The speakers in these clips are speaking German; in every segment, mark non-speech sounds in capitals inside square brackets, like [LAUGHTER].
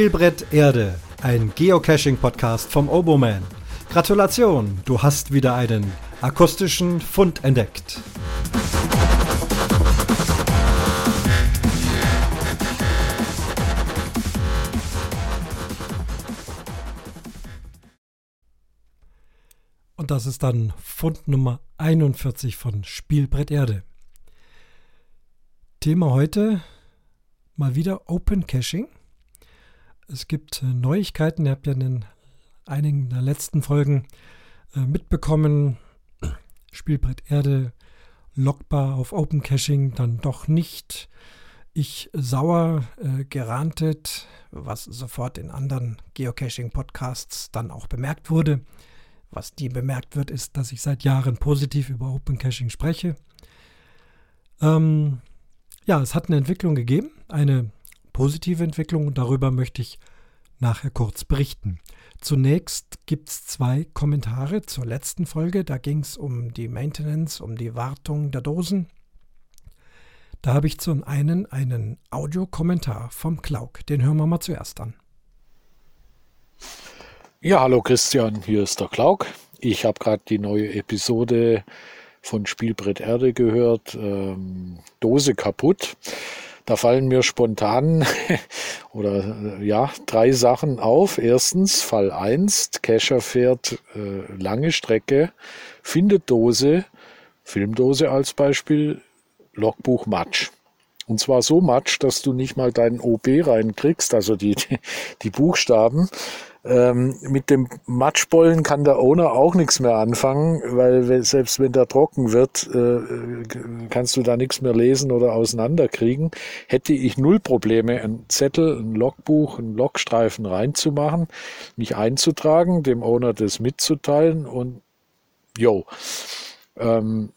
Spielbrett Erde, ein Geocaching-Podcast vom Oboman. Gratulation, du hast wieder einen akustischen Fund entdeckt. Und das ist dann Fund Nummer 41 von Spielbrett Erde. Thema heute mal wieder Open Caching. Es gibt äh, Neuigkeiten, ihr habt ja in einigen der letzten Folgen äh, mitbekommen. Spielbrett Erde, lockbar auf Open Caching, dann doch nicht. Ich sauer äh, gerantet, was sofort in anderen Geocaching-Podcasts dann auch bemerkt wurde. Was nie bemerkt wird, ist, dass ich seit Jahren positiv über Open Caching spreche. Ähm, ja, es hat eine Entwicklung gegeben, eine positive Entwicklung und darüber möchte ich nachher kurz berichten. Zunächst gibt es zwei Kommentare zur letzten Folge. Da ging es um die Maintenance, um die Wartung der Dosen. Da habe ich zum einen einen Audiokommentar vom Klauk. Den hören wir mal zuerst an. Ja, hallo Christian, hier ist der Klauk. Ich habe gerade die neue Episode von Spielbrett Erde gehört, ähm, Dose kaputt. Da fallen mir spontan [LAUGHS] oder äh, ja drei Sachen auf. Erstens Fall 1, Kescher fährt äh, lange Strecke, findet Dose, Filmdose als Beispiel, Logbuch Matsch. Und zwar so Matsch, dass du nicht mal deinen OB reinkriegst, also die, die, die Buchstaben. Ähm, mit dem Matschbollen kann der Owner auch nichts mehr anfangen, weil selbst wenn der trocken wird, äh, kannst du da nichts mehr lesen oder auseinanderkriegen. Hätte ich null Probleme, ein Zettel, ein Logbuch, ein Logstreifen reinzumachen, mich einzutragen, dem Owner das mitzuteilen und jo. Ähm,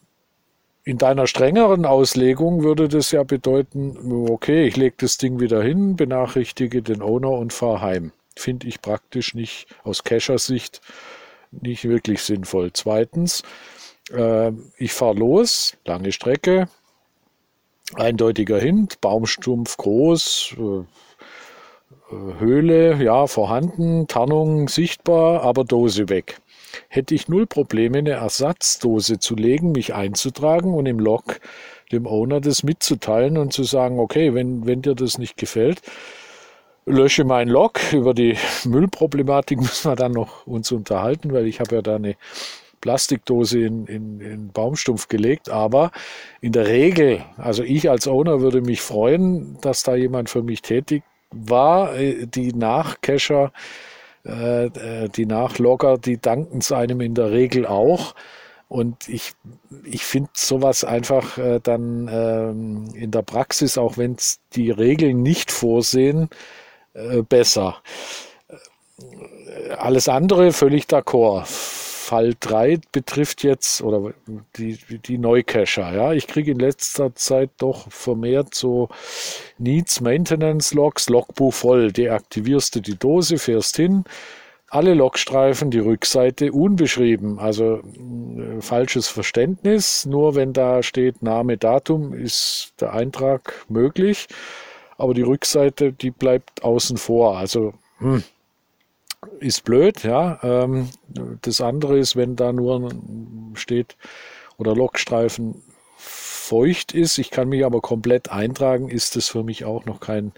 in deiner strengeren Auslegung würde das ja bedeuten, okay, ich lege das Ding wieder hin, benachrichtige den Owner und fahre heim finde ich praktisch nicht aus Cacher-Sicht nicht wirklich sinnvoll. Zweitens, äh, ich fahre los, lange Strecke, eindeutiger Hint, Baumstumpf groß, äh, äh, Höhle, ja, vorhanden, Tarnung sichtbar, aber Dose weg. Hätte ich null Probleme, eine Ersatzdose zu legen, mich einzutragen und im Log dem Owner das mitzuteilen und zu sagen, okay, wenn, wenn dir das nicht gefällt, lösche mein Log. Über die Müllproblematik [LAUGHS] müssen wir dann noch uns unterhalten, weil ich habe ja da eine Plastikdose in, in, in Baumstumpf gelegt. Aber in der Regel, also ich als Owner würde mich freuen, dass da jemand für mich tätig war. Die Nachcacher, äh, äh die Nachlogger, die danken es einem in der Regel auch. Und ich, ich finde sowas einfach äh, dann ähm, in der Praxis, auch wenn es die Regeln nicht vorsehen, äh, besser. Alles andere völlig d'accord. Fall 3 betrifft jetzt oder die, die Neucacher. Ja, ich kriege in letzter Zeit doch vermehrt so Needs Maintenance Logs, Logbuch voll. Deaktivierst du die Dose, fährst hin, alle Logstreifen, die Rückseite unbeschrieben. Also äh, falsches Verständnis. Nur wenn da steht Name, Datum, ist der Eintrag möglich aber die Rückseite, die bleibt außen vor. Also hm, ist blöd, ja. Ähm, das andere ist, wenn da nur steht oder Lokstreifen feucht ist, ich kann mich aber komplett eintragen, ist das für mich auch noch kein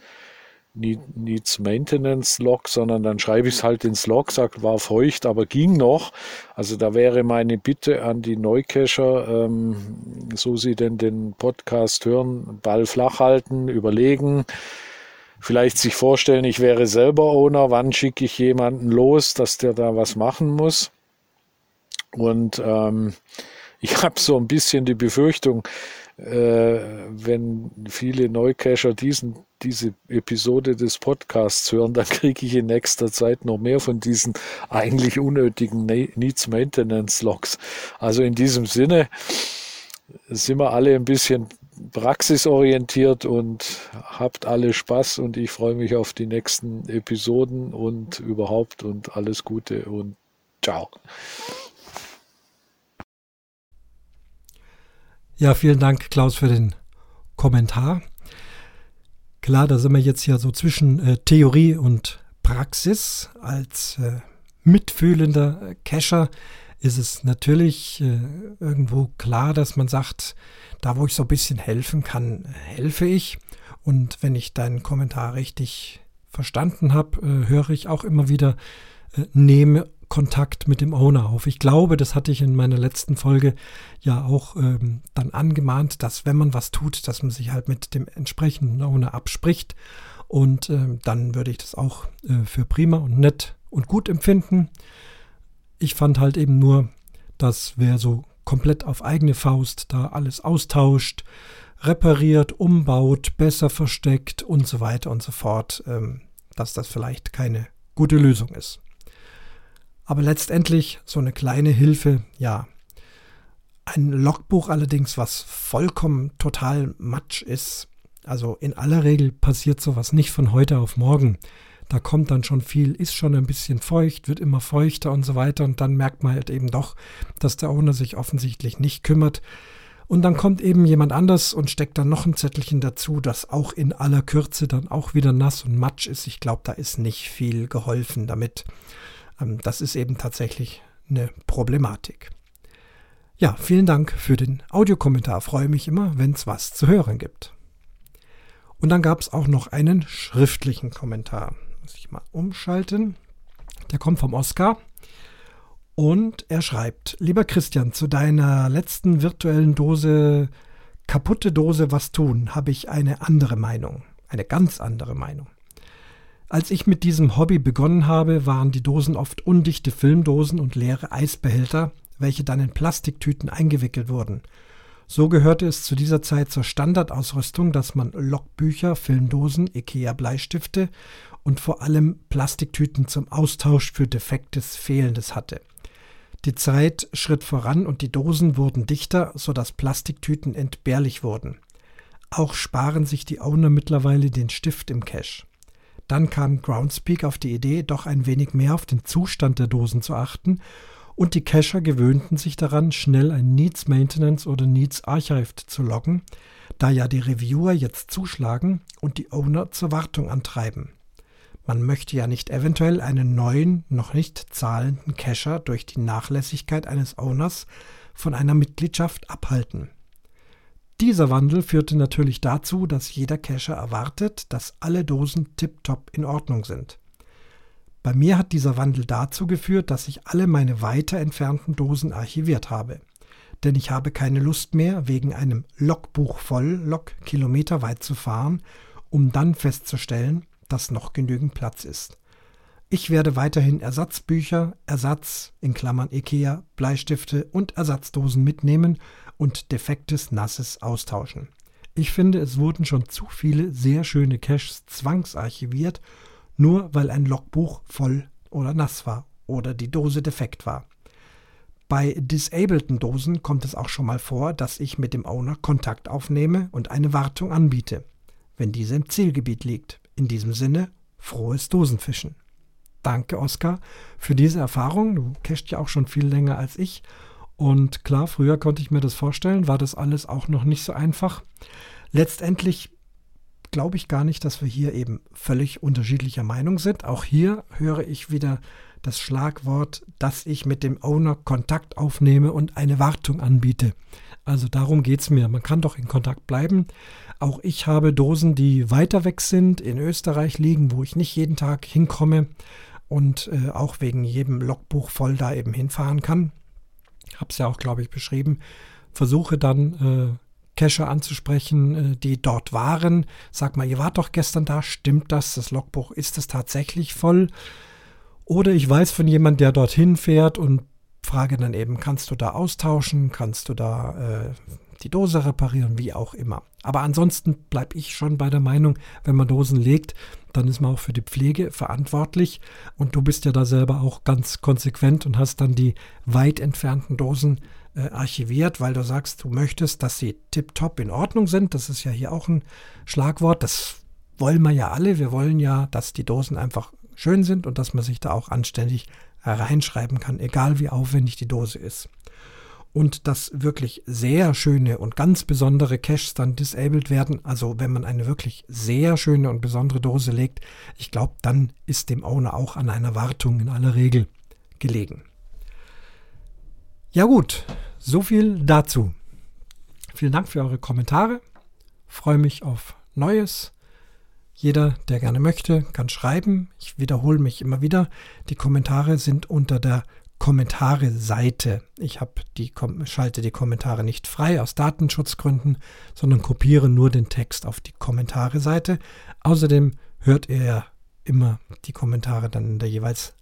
Needs Maintenance Log, sondern dann schreibe ich es halt ins Log, sagt, war feucht, aber ging noch. Also da wäre meine Bitte an die Neucacher, ähm, so sie denn den Podcast hören, Ball flach halten, überlegen, vielleicht sich vorstellen, ich wäre selber Owner, wann schicke ich jemanden los, dass der da was machen muss. Und ähm, ich [LAUGHS] habe so ein bisschen die Befürchtung, äh, wenn viele Neucacher diesen, diese Episode des Podcasts hören, dann kriege ich in nächster Zeit noch mehr von diesen eigentlich unnötigen Needs Maintenance Logs. Also in diesem Sinne sind wir alle ein bisschen praxisorientiert und habt alle Spaß und ich freue mich auf die nächsten Episoden und überhaupt und alles Gute und ciao. Ja, vielen Dank, Klaus, für den Kommentar. Klar, da sind wir jetzt ja so zwischen äh, Theorie und Praxis. Als äh, mitfühlender äh, Cacher ist es natürlich äh, irgendwo klar, dass man sagt, da wo ich so ein bisschen helfen kann, helfe ich. Und wenn ich deinen Kommentar richtig verstanden habe, äh, höre ich auch immer wieder, äh, nehme Kontakt mit dem Owner auf. Ich glaube, das hatte ich in meiner letzten Folge ja auch ähm, dann angemahnt, dass wenn man was tut, dass man sich halt mit dem entsprechenden Owner abspricht. Und ähm, dann würde ich das auch äh, für prima und nett und gut empfinden. Ich fand halt eben nur, dass wer so komplett auf eigene Faust da alles austauscht, repariert, umbaut, besser versteckt und so weiter und so fort, ähm, dass das vielleicht keine gute Lösung ist. Aber letztendlich so eine kleine Hilfe, ja. Ein Logbuch allerdings, was vollkommen total matsch ist. Also in aller Regel passiert sowas nicht von heute auf morgen. Da kommt dann schon viel, ist schon ein bisschen feucht, wird immer feuchter und so weiter. Und dann merkt man halt eben doch, dass der Owner sich offensichtlich nicht kümmert. Und dann kommt eben jemand anders und steckt dann noch ein Zettelchen dazu, das auch in aller Kürze dann auch wieder nass und matsch ist. Ich glaube, da ist nicht viel geholfen damit. Ähm, das ist eben tatsächlich eine Problematik. Ja, vielen Dank für den Audiokommentar. Freue mich immer, wenn es was zu hören gibt. Und dann gab es auch noch einen schriftlichen Kommentar. Muss ich mal umschalten. Der kommt vom Oskar. Und er schreibt, lieber Christian, zu deiner letzten virtuellen Dose, kaputte Dose was tun, habe ich eine andere Meinung. Eine ganz andere Meinung. Als ich mit diesem Hobby begonnen habe, waren die Dosen oft undichte Filmdosen und leere Eisbehälter, welche dann in Plastiktüten eingewickelt wurden. So gehörte es zu dieser Zeit zur Standardausrüstung, dass man Logbücher, Filmdosen, IKEA-Bleistifte und vor allem Plastiktüten zum Austausch für defektes Fehlendes hatte. Die Zeit schritt voran und die Dosen wurden dichter, sodass Plastiktüten entbehrlich wurden. Auch sparen sich die Owner mittlerweile den Stift im Cache. Dann kam Groundspeak auf die Idee, doch ein wenig mehr auf den Zustand der Dosen zu achten und die Cacher gewöhnten sich daran, schnell ein Needs Maintenance oder Needs Archived zu loggen, da ja die Reviewer jetzt zuschlagen und die Owner zur Wartung antreiben. Man möchte ja nicht eventuell einen neuen, noch nicht zahlenden Cacher durch die Nachlässigkeit eines Owners von einer Mitgliedschaft abhalten. Dieser Wandel führte natürlich dazu, dass jeder Cacher erwartet, dass alle Dosen tiptop in Ordnung sind. Bei mir hat dieser Wandel dazu geführt, dass ich alle meine weiter entfernten Dosen archiviert habe. Denn ich habe keine Lust mehr, wegen einem Logbuch voll Log kilometerweit zu fahren, um dann festzustellen, dass noch genügend Platz ist. Ich werde weiterhin Ersatzbücher, Ersatz in Klammern IKEA, Bleistifte und Ersatzdosen mitnehmen und defektes Nasses austauschen. Ich finde, es wurden schon zu viele sehr schöne Caches zwangsarchiviert, nur weil ein Logbuch voll oder nass war oder die Dose defekt war. Bei disableden Dosen kommt es auch schon mal vor, dass ich mit dem Owner Kontakt aufnehme und eine Wartung anbiete, wenn diese im Zielgebiet liegt. In diesem Sinne, frohes Dosenfischen. Danke, Oskar, für diese Erfahrung. Du cachst ja auch schon viel länger als ich und klar, früher konnte ich mir das vorstellen, war das alles auch noch nicht so einfach. Letztendlich glaube ich gar nicht, dass wir hier eben völlig unterschiedlicher Meinung sind. Auch hier höre ich wieder das Schlagwort, dass ich mit dem Owner Kontakt aufnehme und eine Wartung anbiete. Also darum geht es mir. Man kann doch in Kontakt bleiben. Auch ich habe Dosen, die weiter weg sind, in Österreich liegen, wo ich nicht jeden Tag hinkomme und äh, auch wegen jedem Logbuch voll da eben hinfahren kann habe es ja auch, glaube ich, beschrieben, versuche dann äh, Cacher anzusprechen, äh, die dort waren. Sag mal, ihr wart doch gestern da, stimmt das? Das Logbuch, ist es tatsächlich voll? Oder ich weiß von jemandem, der dorthin fährt und frage dann eben, kannst du da austauschen? Kannst du da äh, die Dose reparieren? Wie auch immer. Aber ansonsten bleibe ich schon bei der Meinung, wenn man Dosen legt, dann ist man auch für die Pflege verantwortlich. Und du bist ja da selber auch ganz konsequent und hast dann die weit entfernten Dosen äh, archiviert, weil du sagst, du möchtest, dass sie tiptop in Ordnung sind. Das ist ja hier auch ein Schlagwort. Das wollen wir ja alle. Wir wollen ja, dass die Dosen einfach schön sind und dass man sich da auch anständig reinschreiben kann, egal wie aufwendig die Dose ist. Und dass wirklich sehr schöne und ganz besondere Caches dann disabled werden. Also wenn man eine wirklich sehr schöne und besondere Dose legt, ich glaube, dann ist dem Owner auch an einer Wartung in aller Regel gelegen. Ja gut, so viel dazu. Vielen Dank für eure Kommentare. Freue mich auf Neues. Jeder, der gerne möchte, kann schreiben. Ich wiederhole mich immer wieder. Die Kommentare sind unter der Kommentare-Seite. Ich die, schalte die Kommentare nicht frei aus Datenschutzgründen, sondern kopiere nur den Text auf die Kommentare-Seite. Außerdem hört ihr ja immer die Kommentare dann in der jeweils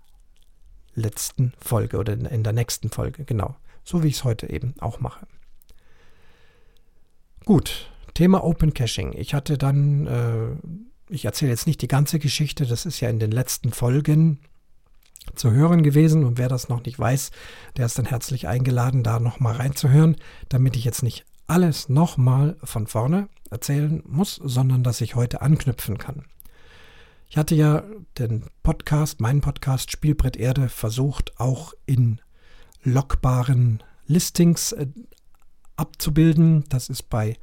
letzten Folge oder in der nächsten Folge, genau. So wie ich es heute eben auch mache. Gut, Thema Open Caching. Ich hatte dann, äh, ich erzähle jetzt nicht die ganze Geschichte, das ist ja in den letzten Folgen zu hören gewesen. Und wer das noch nicht weiß, der ist dann herzlich eingeladen, da nochmal reinzuhören, damit ich jetzt nicht alles nochmal von vorne erzählen muss, sondern dass ich heute anknüpfen kann. Ich hatte ja den Podcast, meinen Podcast Spielbrett Erde, versucht auch in logbaren Listings äh, abzubilden. Das ist bei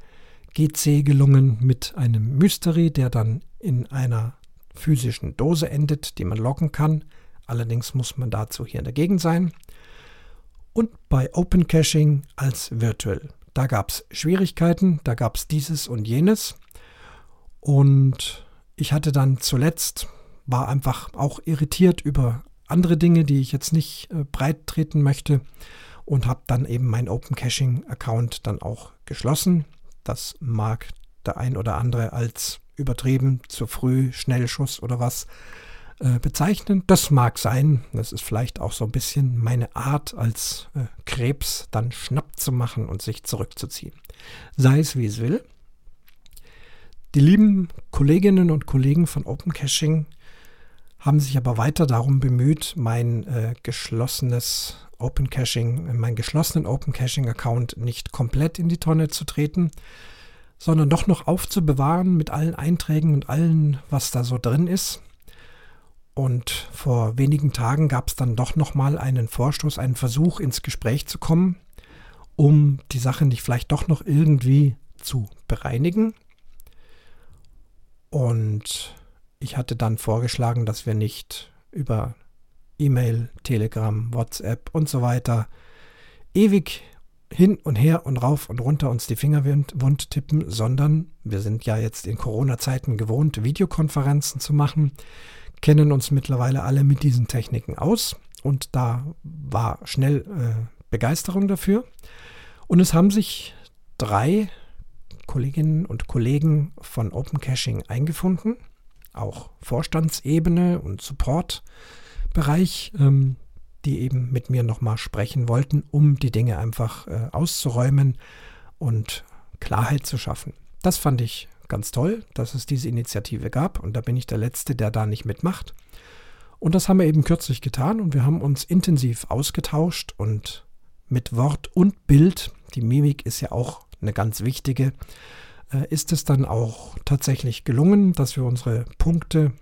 GC gelungen mit einem Mystery, der dann in einer physischen Dose endet, die man loggen kann. Allerdings muss man dazu hier in der Gegend sein. Und bei Open Caching als Virtual. Da gab es Schwierigkeiten, da gab es dieses und jenes. Und ich hatte dann zuletzt, war einfach auch irritiert über andere Dinge, die ich jetzt nicht äh, breit treten möchte und habe dann eben meinen Open Caching Account dann auch geschlossen. Das mag der ein oder andere als übertrieben, zu früh, Schnellschuss oder was äh, bezeichnen. Das mag sein. Das ist vielleicht auch so ein bisschen meine Art, als äh, Krebs dann schnapp zu machen und sich zurückzuziehen. Sei es wie es will. Die lieben Kolleginnen und Kollegen von Open Caching haben sich aber weiter darum bemüht, mein äh, geschlossenes Open Caching, meinen geschlossenen Open Caching Account nicht komplett in die Tonne zu treten, sondern doch noch aufzubewahren mit allen Einträgen und allen, was da so drin ist. Und vor wenigen Tagen gab es dann doch nochmal einen Vorstoß, einen Versuch ins Gespräch zu kommen, um die Sache nicht vielleicht doch noch irgendwie zu bereinigen. Und ich hatte dann vorgeschlagen, dass wir nicht über E-Mail, Telegram, WhatsApp und so weiter ewig hin und her und rauf und runter uns die Finger wund tippen, sondern wir sind ja jetzt in Corona-Zeiten gewohnt, Videokonferenzen zu machen kennen uns mittlerweile alle mit diesen Techniken aus und da war schnell äh, Begeisterung dafür. Und es haben sich drei Kolleginnen und Kollegen von Open Caching eingefunden, auch Vorstandsebene und Supportbereich, ähm, die eben mit mir nochmal sprechen wollten, um die Dinge einfach äh, auszuräumen und Klarheit zu schaffen. Das fand ich ganz toll, dass es diese Initiative gab und da bin ich der Letzte, der da nicht mitmacht. Und das haben wir eben kürzlich getan und wir haben uns intensiv ausgetauscht und mit Wort und Bild, die Mimik ist ja auch eine ganz wichtige, äh, ist es dann auch tatsächlich gelungen, dass wir unsere Punkte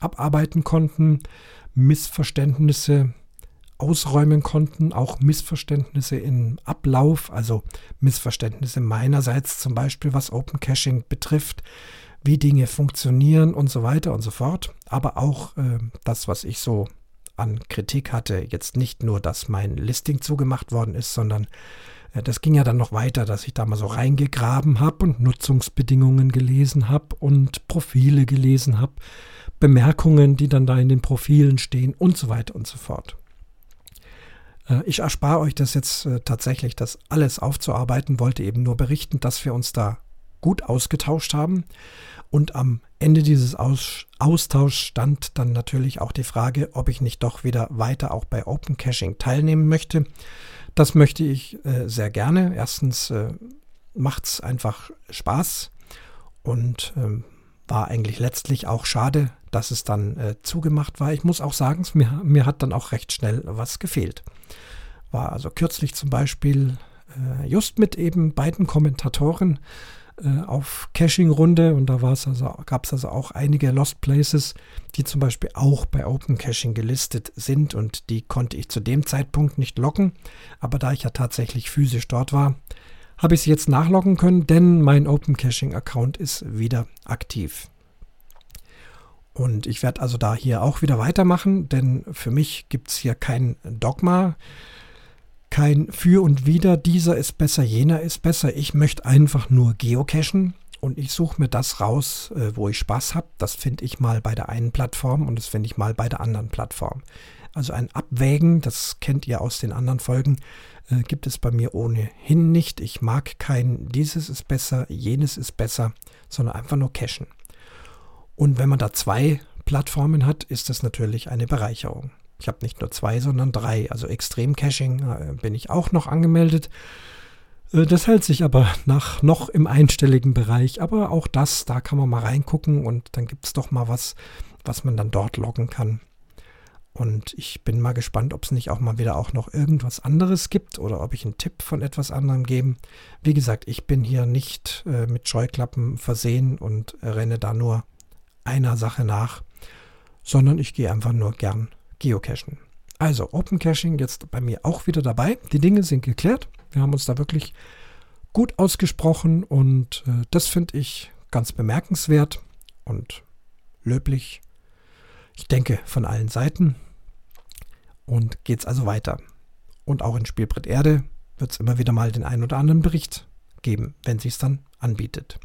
abarbeiten konnten, Missverständnisse ausräumen konnten, auch Missverständnisse im Ablauf, also Missverständnisse meinerseits zum Beispiel, was Open Caching betrifft, wie Dinge funktionieren und so weiter und so fort, aber auch äh, das, was ich so an Kritik hatte, jetzt nicht nur, dass mein Listing zugemacht worden ist, sondern äh, das ging ja dann noch weiter, dass ich da mal so reingegraben habe und Nutzungsbedingungen gelesen habe und Profile gelesen habe, Bemerkungen, die dann da in den Profilen stehen und so weiter und so fort. Äh, ich erspare euch das jetzt äh, tatsächlich, das alles aufzuarbeiten, wollte eben nur berichten, dass wir uns da gut ausgetauscht haben. Und am Ende dieses Aus Austauschs stand dann natürlich auch die Frage, ob ich nicht doch wieder weiter auch bei Open Caching teilnehmen möchte. Das möchte ich äh, sehr gerne. Erstens macht es einfach Spaß und ähm, war eigentlich letztlich auch schade, dass es dann äh, zugemacht war. Ich muss auch sagen, mir, mir hat dann auch recht schnell was gefehlt. War also kürzlich zum Beispiel äh, just mit eben beiden Kommentatoren äh, auf Caching-Runde und da also, gab es also auch einige Lost Places, die zum Beispiel auch bei Open Caching gelistet sind und die konnte ich zu dem Zeitpunkt nicht locken. Aber da ich ja tatsächlich physisch dort war, habe ich sie jetzt nachloggen können, denn mein Open Caching Account ist wieder aktiv. Und ich werde also da hier auch wieder weitermachen, denn für mich gibt es hier kein Dogma kein Für und Wider, dieser ist besser, jener ist besser. Ich möchte einfach nur geocachen und ich suche mir das raus, äh, wo ich Spaß habe. Das finde ich mal bei der einen Plattform und das finde ich mal bei der anderen Plattform. Also ein Abwägen, das kennt ihr aus den anderen Folgen, äh, gibt es bei mir ohnehin nicht. Ich mag kein dieses ist besser, jenes ist besser, sondern einfach nur cachen. Und wenn man da zwei Plattformen hat, ist das natürlich eine Bereicherung. Ich habe nicht nur zwei, sondern drei. Also Extrem Caching äh, bin ich auch noch angemeldet. Äh, das hält sich aber nach noch im einstelligen Bereich. Aber auch das, da kann man mal reingucken und dann gibt es doch mal was, was man dann dort loggen kann. Und ich bin mal gespannt, ob es nicht auch mal wieder auch noch irgendwas anderes gibt oder ob ich einen Tipp von etwas anderem gebe. Wie gesagt, ich bin hier nicht äh, mit Scheuklappen versehen und renne da nur einer Sache nach, sondern ich gehe einfach nur gern Geocachen. Also Open Caching jetzt bei mir auch wieder dabei. Die Dinge sind geklärt. Wir haben uns da wirklich gut ausgesprochen und äh, das finde ich ganz bemerkenswert und löblich. Ich denke von allen Seiten. Und geht es also weiter. Und auch in Spielbrett Erde wird es immer wieder mal den einen oder anderen Bericht geben, wenn es dann anbietet.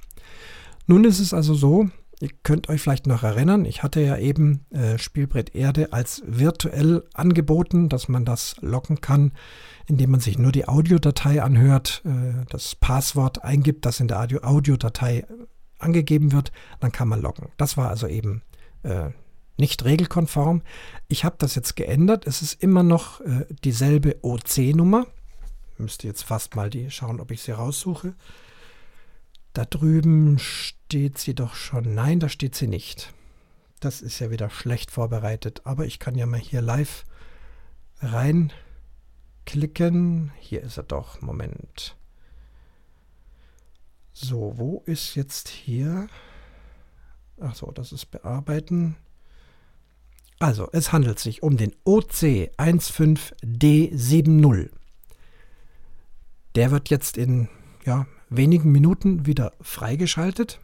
Nun ist es also so, Ihr könnt euch vielleicht noch erinnern, ich hatte ja eben äh, Spielbrett Erde als virtuell angeboten, dass man das locken kann, indem man sich nur die Audiodatei anhört, äh, das Passwort eingibt, das in der Audio Audiodatei angegeben wird, dann kann man locken. Das war also eben äh, nicht regelkonform. Ich habe das jetzt geändert. Es ist immer noch äh, dieselbe OC-Nummer. Müsste jetzt fast mal die schauen, ob ich sie raussuche. Da drüben steht sie doch schon. Nein, da steht sie nicht. Das ist ja wieder schlecht vorbereitet. Aber ich kann ja mal hier live reinklicken. Hier ist er doch. Moment. So, wo ist jetzt hier? Achso, das ist Bearbeiten. Also, es handelt sich um den OC15D70. Der wird jetzt in ja, wenigen Minuten wieder freigeschaltet.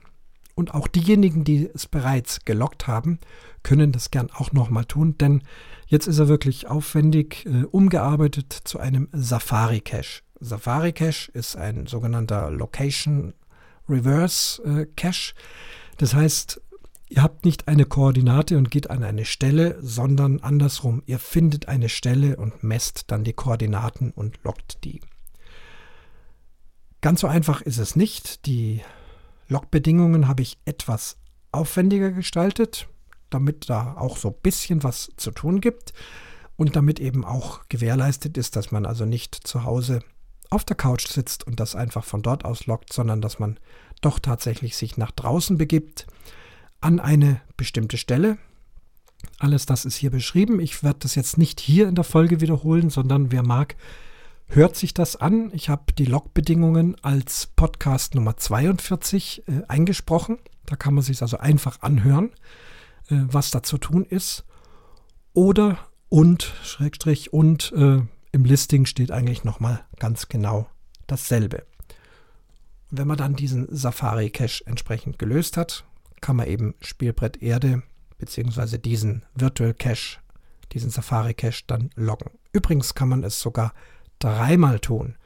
Und auch diejenigen, die es bereits gelockt haben, können das gern auch nochmal tun, denn jetzt ist er wirklich aufwendig äh, umgearbeitet zu einem Safari Cache. Safari Cache ist ein sogenannter Location Reverse äh, Cache. Das heißt, ihr habt nicht eine Koordinate und geht an eine Stelle, sondern andersrum, ihr findet eine Stelle und messt dann die Koordinaten und lockt die. Ganz so einfach ist es nicht. Die Logbedingungen habe ich etwas aufwendiger gestaltet, damit da auch so ein bisschen was zu tun gibt und damit eben auch gewährleistet ist, dass man also nicht zu Hause auf der Couch sitzt und das einfach von dort aus lockt, sondern dass man doch tatsächlich sich nach draußen begibt an eine bestimmte Stelle. Alles das ist hier beschrieben. Ich werde das jetzt nicht hier in der Folge wiederholen, sondern wer mag, hört sich das an. Ich habe die Logbedingungen als Podcast Nummer 42 äh, eingesprochen. Da kann man sich also einfach anhören, äh, was da zu tun ist. Oder und, Schrägstrich und äh, im Listing steht eigentlich nochmal ganz genau dasselbe. Wenn man dann diesen Safari Cache entsprechend gelöst hat, kann man eben Spielbrett Erde bzw. diesen Virtual Cache, diesen Safari Cache dann loggen. Übrigens kann man es sogar dreimal tun.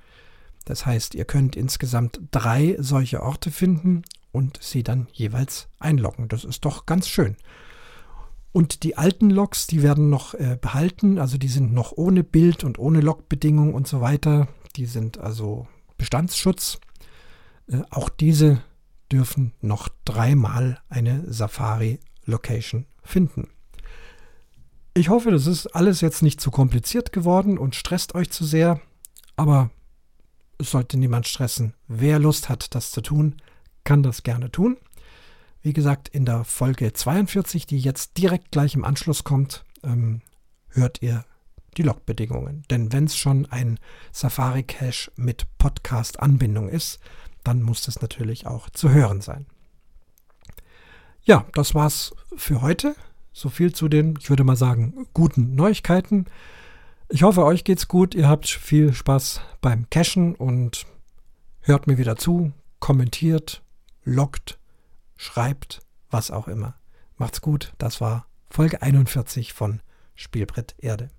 Das heißt, ihr könnt insgesamt drei solche Orte finden und sie dann jeweils einloggen. Das ist doch ganz schön. Und die alten Logs, die werden noch äh, behalten, also die sind noch ohne Bild und ohne Logbedingungen und so weiter. Die sind also Bestandsschutz. Äh, auch diese dürfen noch dreimal eine Safari-Location finden. Ich hoffe, das ist alles jetzt nicht zu kompliziert geworden und stresst euch zu sehr, aber es sollte niemand stressen. Wer Lust hat, das zu tun, kann das gerne tun. Wie gesagt, in der Folge 42, die jetzt direkt gleich im Anschluss kommt, ähm, hört ihr die Logbedingungen. Denn wenn es schon ein Safari Cache mit Podcast-Anbindung ist, dann muss das natürlich auch zu hören sein. Ja, das war's für heute. So viel zu den, ich würde mal sagen, guten Neuigkeiten. Ich hoffe, euch geht's gut. Ihr habt viel Spaß beim Cashen und hört mir wieder zu, kommentiert, loggt, schreibt, was auch immer. Macht's gut. Das war Folge 41 von Spielbrett Erde.